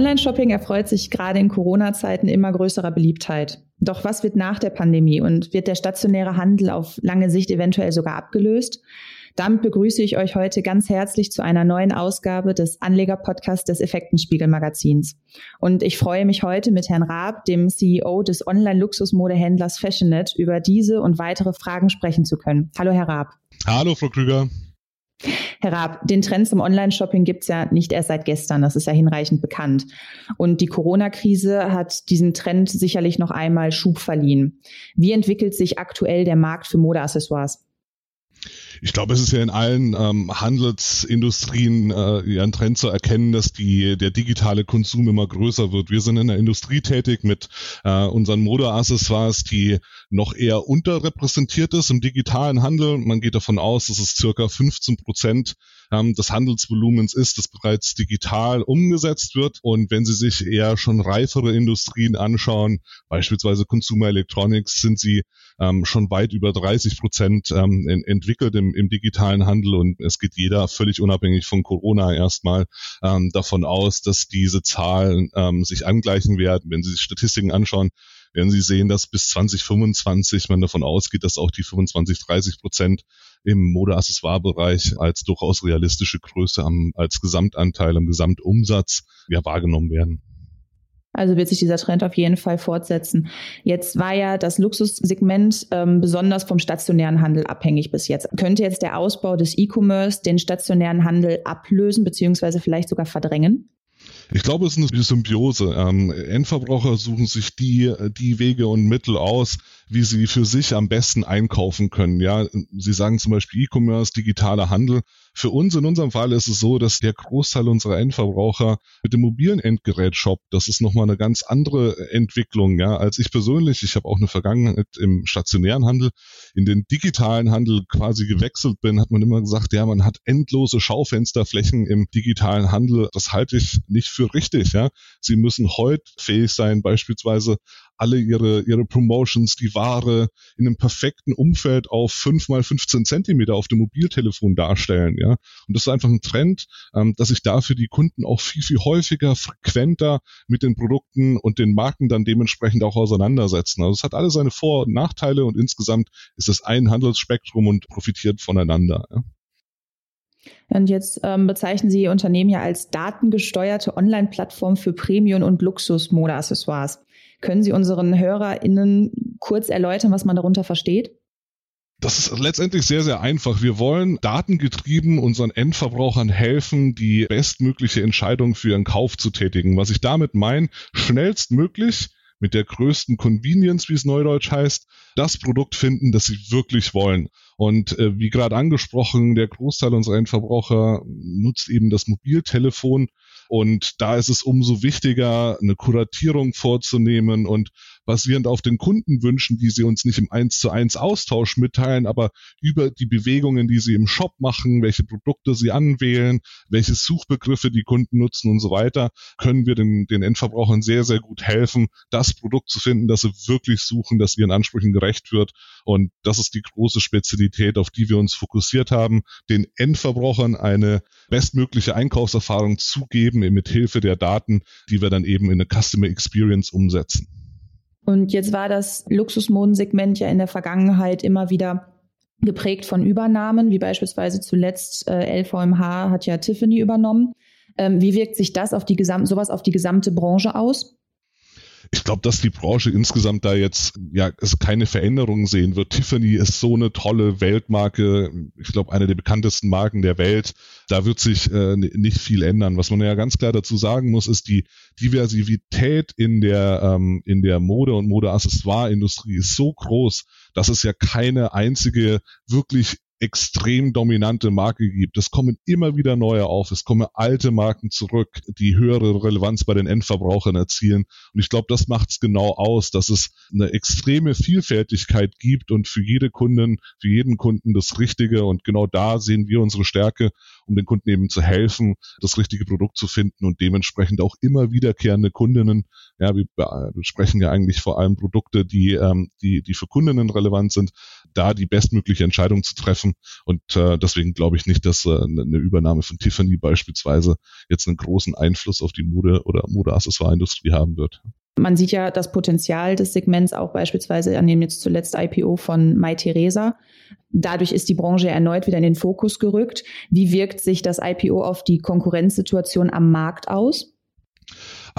Online-Shopping erfreut sich gerade in Corona-Zeiten immer größerer Beliebtheit. Doch was wird nach der Pandemie und wird der stationäre Handel auf lange Sicht eventuell sogar abgelöst? Damit begrüße ich euch heute ganz herzlich zu einer neuen Ausgabe des Anleger-Podcasts des Effektenspiegel-Magazins. Und ich freue mich heute mit Herrn Raab, dem CEO des Online-Luxusmodehändlers Fashionet, über diese und weitere Fragen sprechen zu können. Hallo, Herr Raab. Hallo, Frau Krüger. Herr Raab, den Trend zum Online-Shopping gibt es ja nicht erst seit gestern, das ist ja hinreichend bekannt. Und die Corona-Krise hat diesem Trend sicherlich noch einmal Schub verliehen. Wie entwickelt sich aktuell der Markt für Modeaccessoires? Ich glaube, es ist ja in allen ähm, Handelsindustrien äh, ja ein Trend zu erkennen, dass die, der digitale Konsum immer größer wird. Wir sind in der Industrie tätig mit äh, unseren Modeaccessoires, die noch eher unterrepräsentiert ist im digitalen Handel. Man geht davon aus, dass es circa 15 Prozent ähm, des Handelsvolumens ist, das bereits digital umgesetzt wird. Und wenn Sie sich eher schon reifere Industrien anschauen, beispielsweise Consumer Electronics, sind sie ähm, schon weit über 30 Prozent ähm, entwickelt im, im digitalen Handel. Und es geht jeder völlig unabhängig von Corona erstmal ähm, davon aus, dass diese Zahlen ähm, sich angleichen werden. Wenn Sie sich Statistiken anschauen, werden Sie sehen, dass bis 2025 man davon ausgeht, dass auch die 25, 30 Prozent im Modeaccessoire-Bereich als durchaus realistische Größe am, als Gesamtanteil am Gesamtumsatz ja wahrgenommen werden. Also wird sich dieser Trend auf jeden Fall fortsetzen. Jetzt war ja das Luxussegment ähm, besonders vom stationären Handel abhängig bis jetzt. Könnte jetzt der Ausbau des E-Commerce den stationären Handel ablösen beziehungsweise vielleicht sogar verdrängen? Ich glaube, es ist eine Symbiose. Ähm, Endverbraucher suchen sich die, die Wege und Mittel aus, wie sie für sich am besten einkaufen können. Ja, Sie sagen zum Beispiel E-Commerce, digitaler Handel. Für uns in unserem Fall ist es so, dass der Großteil unserer Endverbraucher mit dem mobilen Endgerät shoppt. Das ist nochmal eine ganz andere Entwicklung, ja, als ich persönlich. Ich habe auch eine Vergangenheit im stationären Handel. In den digitalen Handel quasi gewechselt bin, hat man immer gesagt, ja, man hat endlose Schaufensterflächen im digitalen Handel. Das halte ich nicht für richtig, ja. Sie müssen heute fähig sein, beispielsweise alle ihre, ihre Promotions, die Ware in einem perfekten Umfeld auf 5 mal 15 Zentimeter auf dem Mobiltelefon darstellen. Ja? Und das ist einfach ein Trend, ähm, dass sich dafür die Kunden auch viel, viel häufiger, frequenter mit den Produkten und den Marken dann dementsprechend auch auseinandersetzen. Also es hat alle seine Vor- und Nachteile und insgesamt ist es ein Handelsspektrum und profitiert voneinander. Ja? Und jetzt ähm, bezeichnen Sie Ihr Unternehmen ja als datengesteuerte Online-Plattform für Premium- und Luxus-Modeaccessoires. Können Sie unseren HörerInnen kurz erläutern, was man darunter versteht? Das ist letztendlich sehr, sehr einfach. Wir wollen datengetrieben unseren Endverbrauchern helfen, die bestmögliche Entscheidung für ihren Kauf zu tätigen. Was ich damit meine, schnellstmöglich mit der größten Convenience, wie es neudeutsch heißt, das Produkt finden, das sie wirklich wollen. Und äh, wie gerade angesprochen, der Großteil unserer Endverbraucher nutzt eben das Mobiltelefon und da ist es umso wichtiger, eine Kuratierung vorzunehmen und basierend auf den Kundenwünschen, die sie uns nicht im 1 zu 1 Austausch mitteilen, aber über die Bewegungen, die sie im Shop machen, welche Produkte sie anwählen, welche Suchbegriffe die Kunden nutzen und so weiter, können wir den, den Endverbrauchern sehr, sehr gut helfen, das Produkt zu finden, das sie wirklich suchen, das ihren Ansprüchen gerecht wird. Und das ist die große Spezialität, auf die wir uns fokussiert haben, den Endverbrauchern eine bestmögliche Einkaufserfahrung zu geben, mit Hilfe der Daten, die wir dann eben in eine Customer Experience umsetzen. Und jetzt war das Luxusmodensegment ja in der Vergangenheit immer wieder geprägt von Übernahmen, wie beispielsweise zuletzt äh, LVMH hat ja Tiffany übernommen. Ähm, wie wirkt sich das auf die gesamte, sowas auf die gesamte Branche aus? Ich glaube, dass die Branche insgesamt da jetzt ja es keine Veränderungen sehen wird. Tiffany ist so eine tolle Weltmarke, ich glaube eine der bekanntesten Marken der Welt. Da wird sich äh, nicht viel ändern. Was man ja ganz klar dazu sagen muss, ist die Diversität in der ähm, in der Mode und Modeaccessoire-Industrie ist so groß, dass es ja keine einzige wirklich extrem dominante Marke gibt. Es kommen immer wieder neue auf, es kommen alte Marken zurück, die höhere Relevanz bei den Endverbrauchern erzielen. Und ich glaube, das macht es genau aus, dass es eine extreme Vielfältigkeit gibt und für jede Kundin, für jeden Kunden das Richtige. Und genau da sehen wir unsere Stärke, um den Kunden eben zu helfen, das richtige Produkt zu finden und dementsprechend auch immer wiederkehrende Kundinnen. Ja, wir besprechen ja eigentlich vor allem Produkte, die, ähm, die, die für Kundinnen relevant sind, da die bestmögliche Entscheidung zu treffen kaufen. Und äh, deswegen glaube ich nicht, dass äh, eine Übernahme von Tiffany beispielsweise jetzt einen großen Einfluss auf die Mode- oder Modeaccessoire-Industrie haben wird. Man sieht ja das Potenzial des Segments auch beispielsweise an dem jetzt zuletzt IPO von Mai Theresa. Dadurch ist die Branche erneut wieder in den Fokus gerückt. Wie wirkt sich das IPO auf die Konkurrenzsituation am Markt aus?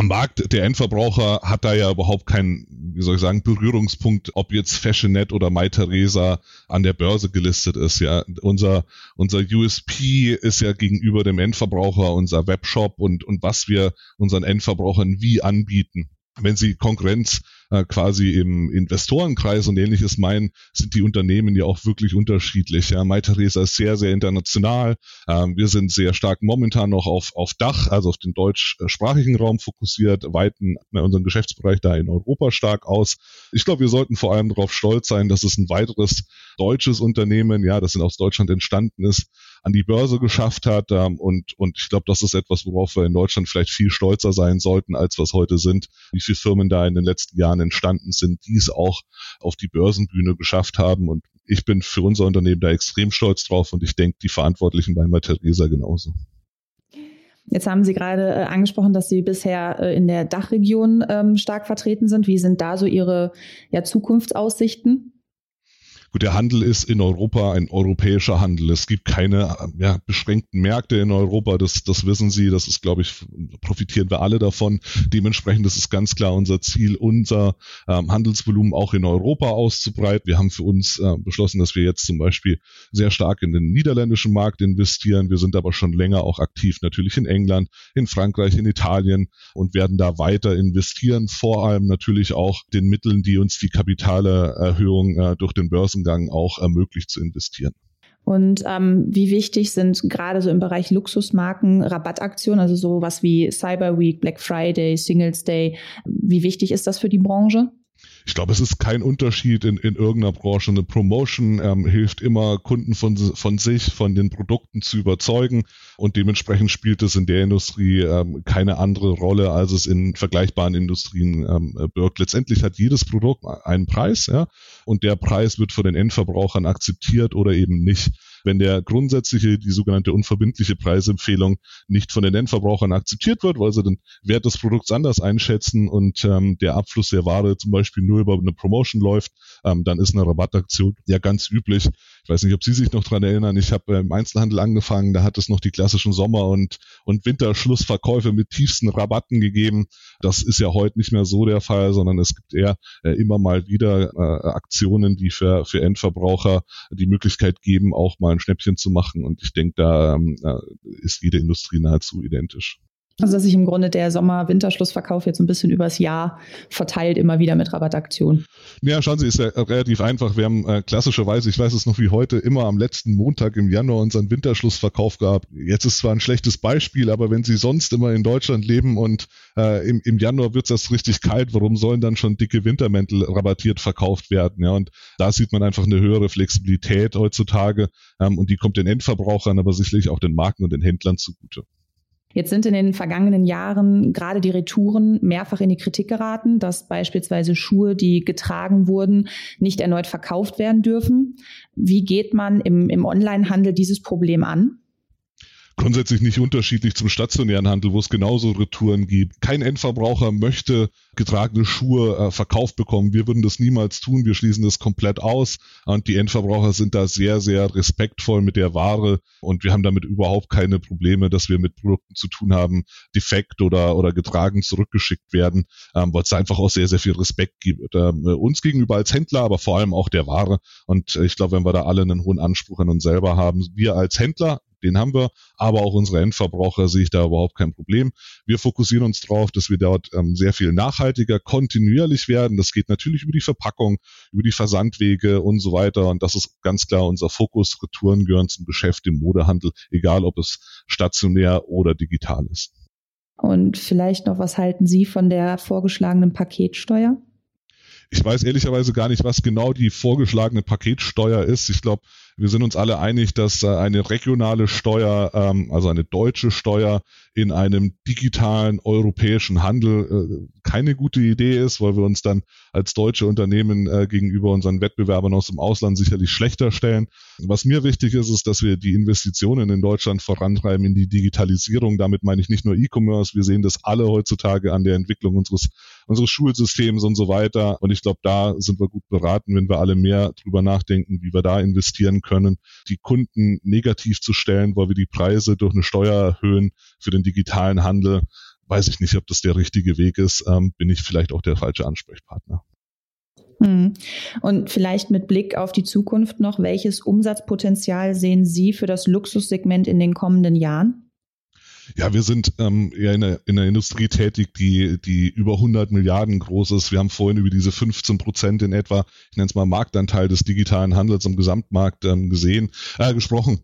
Am Markt, der Endverbraucher hat da ja überhaupt keinen, wie soll ich sagen, Berührungspunkt, ob jetzt Fashionet oder Mai Theresa an der Börse gelistet ist. Ja, unser, unser USP ist ja gegenüber dem Endverbraucher unser Webshop und, und was wir unseren Endverbrauchern wie anbieten wenn Sie Konkurrenz äh, quasi im Investorenkreis und ähnliches meinen, sind die Unternehmen ja auch wirklich unterschiedlich. Ja, MyTheresa ist sehr, sehr international. Ähm, wir sind sehr stark momentan noch auf, auf Dach, also auf den deutschsprachigen Raum fokussiert, weiten unseren Geschäftsbereich da in Europa stark aus. Ich glaube, wir sollten vor allem darauf stolz sein, dass es ein weiteres deutsches Unternehmen, ja, das in aus Deutschland entstanden ist, an die Börse geschafft hat. Ähm, und, und ich glaube, das ist etwas, worauf wir in Deutschland vielleicht viel stolzer sein sollten, als was heute sind. Wie viele Firmen da in den letzten Jahren entstanden sind, die es auch auf die Börsenbühne geschafft haben. Und ich bin für unser Unternehmen da extrem stolz drauf und ich denke, die Verantwortlichen bei Theresa genauso. Jetzt haben Sie gerade äh, angesprochen, dass Sie bisher äh, in der Dachregion ähm, stark vertreten sind. Wie sind da so Ihre ja, Zukunftsaussichten? Gut, der Handel ist in Europa ein europäischer Handel. Es gibt keine ja, beschränkten Märkte in Europa, das, das wissen Sie, das ist, glaube ich, profitieren wir alle davon. Dementsprechend ist es ganz klar unser Ziel, unser ähm, Handelsvolumen auch in Europa auszubreiten. Wir haben für uns äh, beschlossen, dass wir jetzt zum Beispiel sehr stark in den niederländischen Markt investieren. Wir sind aber schon länger auch aktiv natürlich in England, in Frankreich, in Italien und werden da weiter investieren, vor allem natürlich auch den Mitteln, die uns die Kapitalerhöhung äh, durch den Börsen Börsengang auch ermöglicht zu investieren. Und ähm, wie wichtig sind gerade so im Bereich Luxusmarken Rabattaktionen, also sowas wie Cyber Week, Black Friday, Singles Day, wie wichtig ist das für die Branche? Ich glaube, es ist kein Unterschied in, in irgendeiner Branche. Eine Promotion ähm, hilft immer, Kunden von, von sich, von den Produkten zu überzeugen und dementsprechend spielt es in der Industrie ähm, keine andere Rolle, als es in vergleichbaren Industrien ähm, birgt. Letztendlich hat jedes Produkt einen Preis, ja, und der Preis wird von den Endverbrauchern akzeptiert oder eben nicht wenn der grundsätzliche, die sogenannte unverbindliche Preisempfehlung nicht von den Endverbrauchern akzeptiert wird, weil sie den Wert des Produkts anders einschätzen und ähm, der Abfluss der Ware zum Beispiel nur über eine Promotion läuft, ähm, dann ist eine Rabattaktion ja ganz üblich. Ich weiß nicht, ob Sie sich noch dran erinnern. Ich habe im Einzelhandel angefangen, da hat es noch die klassischen Sommer- und, und Winterschlussverkäufe mit tiefsten Rabatten gegeben. Das ist ja heute nicht mehr so der Fall, sondern es gibt eher äh, immer mal wieder äh, Aktionen, die für, für Endverbraucher die Möglichkeit geben, auch mal ein Schnäppchen zu machen. Und ich denke, da ähm, ist jede Industrie nahezu identisch. Also dass sich im Grunde der Sommer-Winterschlussverkauf jetzt ein bisschen übers Jahr verteilt, immer wieder mit Rabattaktionen. Ja, schauen Sie, ist ja relativ einfach. Wir haben äh, klassischerweise, ich weiß es noch wie heute, immer am letzten Montag im Januar unseren Winterschlussverkauf gehabt. Jetzt ist zwar ein schlechtes Beispiel, aber wenn Sie sonst immer in Deutschland leben und äh, im, im Januar wird es richtig kalt, warum sollen dann schon dicke Wintermäntel rabattiert verkauft werden? Ja, und da sieht man einfach eine höhere Flexibilität heutzutage ähm, und die kommt den Endverbrauchern, aber sicherlich auch den Marken und den Händlern zugute. Jetzt sind in den vergangenen Jahren gerade die Retouren mehrfach in die Kritik geraten, dass beispielsweise Schuhe, die getragen wurden, nicht erneut verkauft werden dürfen. Wie geht man im, im Onlinehandel dieses Problem an? Grundsätzlich nicht unterschiedlich zum stationären Handel, wo es genauso Retouren gibt. Kein Endverbraucher möchte getragene Schuhe äh, verkauft bekommen. Wir würden das niemals tun. Wir schließen das komplett aus. Und die Endverbraucher sind da sehr, sehr respektvoll mit der Ware. Und wir haben damit überhaupt keine Probleme, dass wir mit Produkten zu tun haben, defekt oder, oder getragen zurückgeschickt werden, ähm, weil es einfach auch sehr, sehr viel Respekt gibt. Ähm, uns gegenüber als Händler, aber vor allem auch der Ware. Und äh, ich glaube, wenn wir da alle einen hohen Anspruch an uns selber haben, wir als Händler, den haben wir, aber auch unsere Endverbraucher sehe ich da überhaupt kein Problem. Wir fokussieren uns darauf, dass wir dort ähm, sehr viel nachhaltiger, kontinuierlich werden. Das geht natürlich über die Verpackung, über die Versandwege und so weiter. Und das ist ganz klar unser Fokus. Retouren gehören zum Geschäft im Modehandel, egal ob es stationär oder digital ist. Und vielleicht noch, was halten Sie von der vorgeschlagenen Paketsteuer? Ich weiß ehrlicherweise gar nicht, was genau die vorgeschlagene Paketsteuer ist. Ich glaube, Wir sind uns alle einig, dass äh, eine regionale Steuer, ähm, also eine deutsche Steuer in einem digitalen europäischen Handel äh, keine gute Idee ist, weil wir uns dann als deutsche Unternehmen äh, gegenüber unseren Wettbewerbern aus dem Ausland sicherlich schlechter stellen. Was mir wichtig ist, ist, dass wir die Investitionen in Deutschland vorantreiben in die Digitalisierung. Damit meine ich nicht nur E-Commerce. Wir sehen das alle heutzutage an der Entwicklung unseres, unseres Schulsystems und so weiter. Und ich glaube, da sind wir gut beraten, wenn wir alle mehr drüber nachdenken, wie wir da investieren können, die Kunden negativ zu stellen, weil wir die Preise durch eine Steuer erhöhen für den digitalen Handel weiß ich nicht, ob das der richtige Weg ist, ähm, bin ich vielleicht auch der falsche Ansprechpartner. Hm. Und vielleicht mit Blick auf die Zukunft noch, welches Umsatzpotenzial sehen Sie für das Luxussegment in den kommenden Jahren? Ja, wir sind ähm, eher in einer, in einer Industrie tätig, die, die über 100 Milliarden groß ist. Wir haben vorhin über diese 15 Prozent in etwa, ich nenne es mal Marktanteil des digitalen Handels am Gesamtmarkt ähm, gesehen, äh, gesprochen.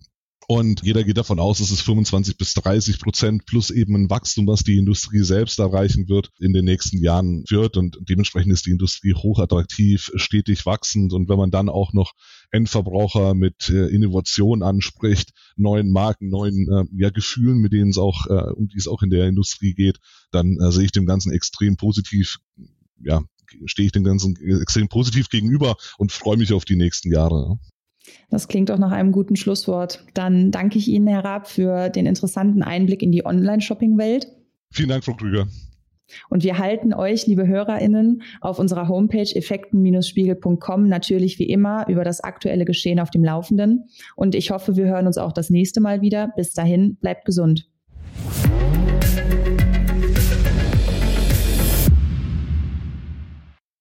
Und jeder geht davon aus, dass es 25 bis 30 Prozent plus eben ein Wachstum, was die Industrie selbst erreichen wird, in den nächsten Jahren wird. Und dementsprechend ist die Industrie hochattraktiv, stetig wachsend. Und wenn man dann auch noch Endverbraucher mit äh, Innovation anspricht, neuen Marken, neuen äh, ja, Gefühlen, mit denen es auch, äh, um die es auch in der Industrie geht, dann äh, sehe ich dem Ganzen extrem positiv, ja, stehe ich dem Ganzen extrem positiv gegenüber und freue mich auf die nächsten Jahre. Das klingt doch nach einem guten Schlusswort. Dann danke ich Ihnen, Herr Raab, für den interessanten Einblick in die Online-Shopping-Welt. Vielen Dank, Frau Krüger. Und wir halten euch, liebe HörerInnen, auf unserer Homepage effekten-spiegel.com natürlich wie immer über das aktuelle Geschehen auf dem Laufenden. Und ich hoffe, wir hören uns auch das nächste Mal wieder. Bis dahin, bleibt gesund.